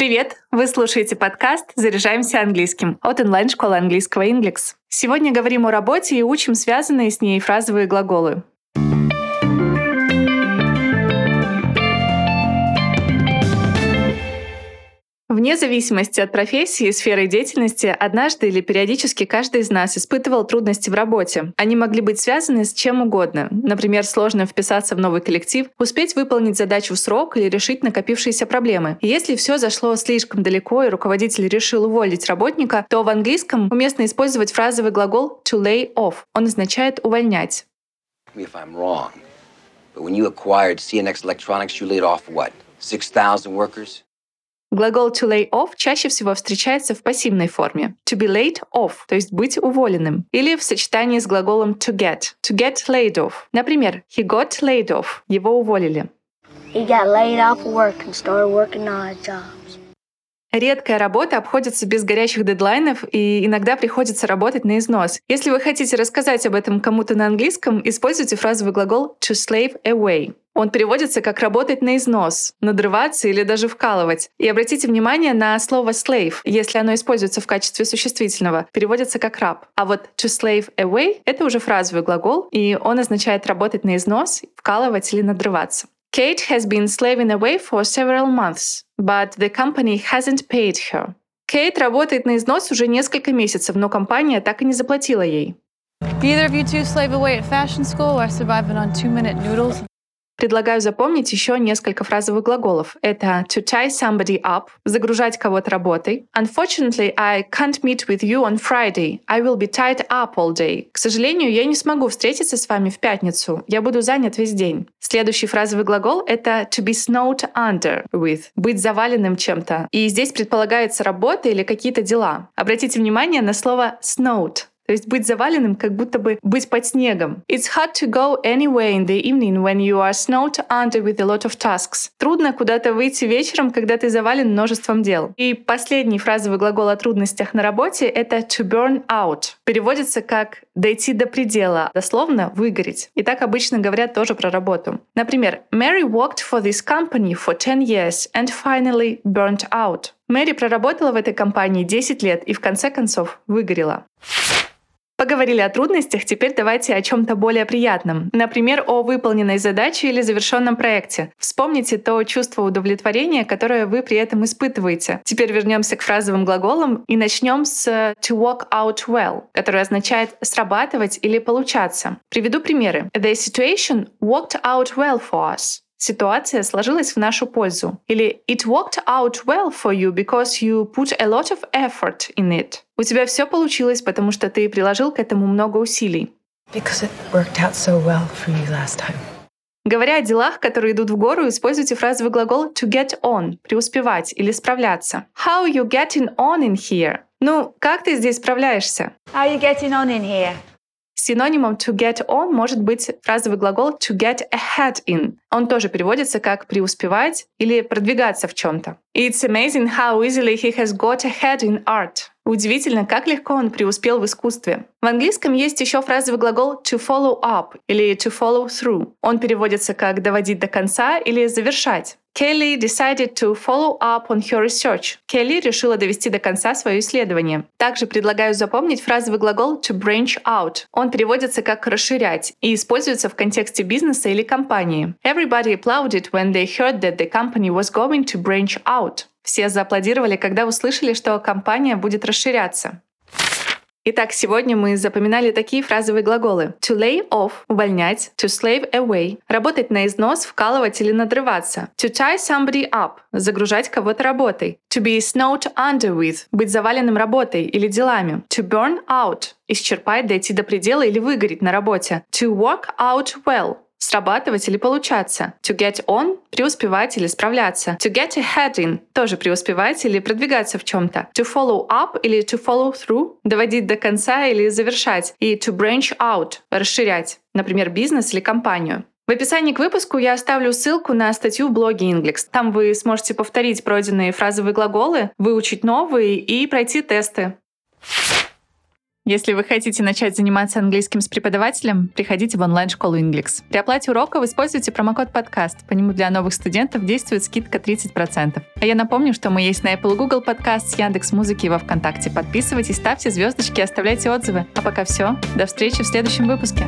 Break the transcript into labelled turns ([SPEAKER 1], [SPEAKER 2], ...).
[SPEAKER 1] Привет! Вы слушаете подкаст «Заряжаемся английским» от онлайн-школы английского Inglix. Сегодня говорим о работе и учим связанные с ней фразовые глаголы. Вне зависимости от профессии и сферы деятельности, однажды или периодически каждый из нас испытывал трудности в работе. Они могли быть связаны с чем угодно. Например, сложно вписаться в новый коллектив, успеть выполнить задачу в срок или решить накопившиеся проблемы. И если все зашло слишком далеко и руководитель решил уволить работника, то в английском уместно использовать фразовый глагол to lay off. Он означает увольнять. Wrong, CNX Electronics, you laid off what? 6,000 workers? Глагол to lay off чаще всего встречается в пассивной форме. To be laid off, то есть быть уволенным. Или в сочетании с глаголом to get. To get laid off. Например, he got laid off. Его уволили. He got laid off work and started working odd jobs. Редкая работа обходится без горячих дедлайнов, и иногда приходится работать на износ. Если вы хотите рассказать об этом кому-то на английском, используйте фразовый глагол to slave away. Он переводится как «работать на износ», «надрываться» или даже «вкалывать». И обратите внимание на слово «slave», если оно используется в качестве существительного, переводится как «раб». А вот «to slave away» — это уже фразовый глагол, и он означает «работать на износ», «вкалывать» или «надрываться». Kate has been slaving away for several months, but the company hasn't paid her. Кейт работает на износ уже несколько месяцев, но компания так и не заплатила ей. Either of you two slave away at fashion school or surviving on two-minute noodles Предлагаю запомнить еще несколько фразовых глаголов. Это to tie somebody up, загружать кого-то работой. Unfortunately, I can't meet with you on Friday. I will be tied up all day. К сожалению, я не смогу встретиться с вами в пятницу. Я буду занят весь день. Следующий фразовый глагол — это to be snowed under with, быть заваленным чем-то. И здесь предполагается работа или какие-то дела. Обратите внимание на слово snowed. То есть быть заваленным, как будто бы быть под снегом. It's hard to go anywhere in the evening when you are snowed under with a lot of tasks. Трудно куда-то выйти вечером, когда ты завален множеством дел. И последний фразовый глагол о трудностях на работе — это to burn out. Переводится как дойти до предела, дословно выгореть. И так обычно говорят тоже про работу. Например, Mary worked for this company for 10 years and finally burnt out. Мэри проработала в этой компании 10 лет и в конце концов выгорела. Поговорили о трудностях, теперь давайте о чем-то более приятном. Например, о выполненной задаче или завершенном проекте. Вспомните то чувство удовлетворения, которое вы при этом испытываете. Теперь вернемся к фразовым глаголам и начнем с to work out well, который означает срабатывать или получаться. Приведу примеры. The situation worked out well for us ситуация сложилась в нашу пользу. Или it worked out well for you because you put a lot of effort in it. У тебя все получилось, потому что ты приложил к этому много усилий. Because it worked out so well for you last time. Говоря о делах, которые идут в гору, используйте фразовый глагол to get on, преуспевать или справляться. How you getting on in here? Ну, как ты здесь справляешься? How you getting on in here? Синонимом to get on может быть фразовый глагол to get ahead in. Он тоже переводится как преуспевать или продвигаться в чем-то. It's amazing how easily he has got ahead in art. Удивительно, как легко он преуспел в искусстве. В английском есть еще фразовый глагол to follow up или to follow through. Он переводится как доводить до конца или завершать. Kelly decided to follow up on her research. Келли решила довести до конца свое исследование. Также предлагаю запомнить фразовый глагол to branch out. Он переводится как расширять и используется в контексте бизнеса или компании. Everybody applauded when they heard that the company was going to branch out. Все зааплодировали, когда услышали, что компания будет расширяться. Итак, сегодня мы запоминали такие фразовые глаголы. To lay off — увольнять, to slave away — работать на износ, вкалывать или надрываться. To tie somebody up — загружать кого-то работой. To be snowed under with — быть заваленным работой или делами. To burn out — исчерпать, дойти до предела или выгореть на работе. To work out well срабатывать или получаться. To get on — преуспевать или справляться. To get ahead in — тоже преуспевать или продвигаться в чем-то. To follow up или to follow through — доводить до конца или завершать. И to branch out — расширять, например, бизнес или компанию. В описании к выпуску я оставлю ссылку на статью в блоге Inglix. Там вы сможете повторить пройденные фразовые глаголы, выучить новые и пройти тесты. Если вы хотите начать заниматься английским с преподавателем, приходите в онлайн-школу Inglix. При оплате уроков используйте промокод подкаст. По нему для новых студентов действует скидка 30%. А я напомню, что мы есть на Apple Google подкаст, Яндекс Музыки и во Вконтакте. Подписывайтесь, ставьте звездочки, оставляйте отзывы. А пока все. До встречи в следующем выпуске.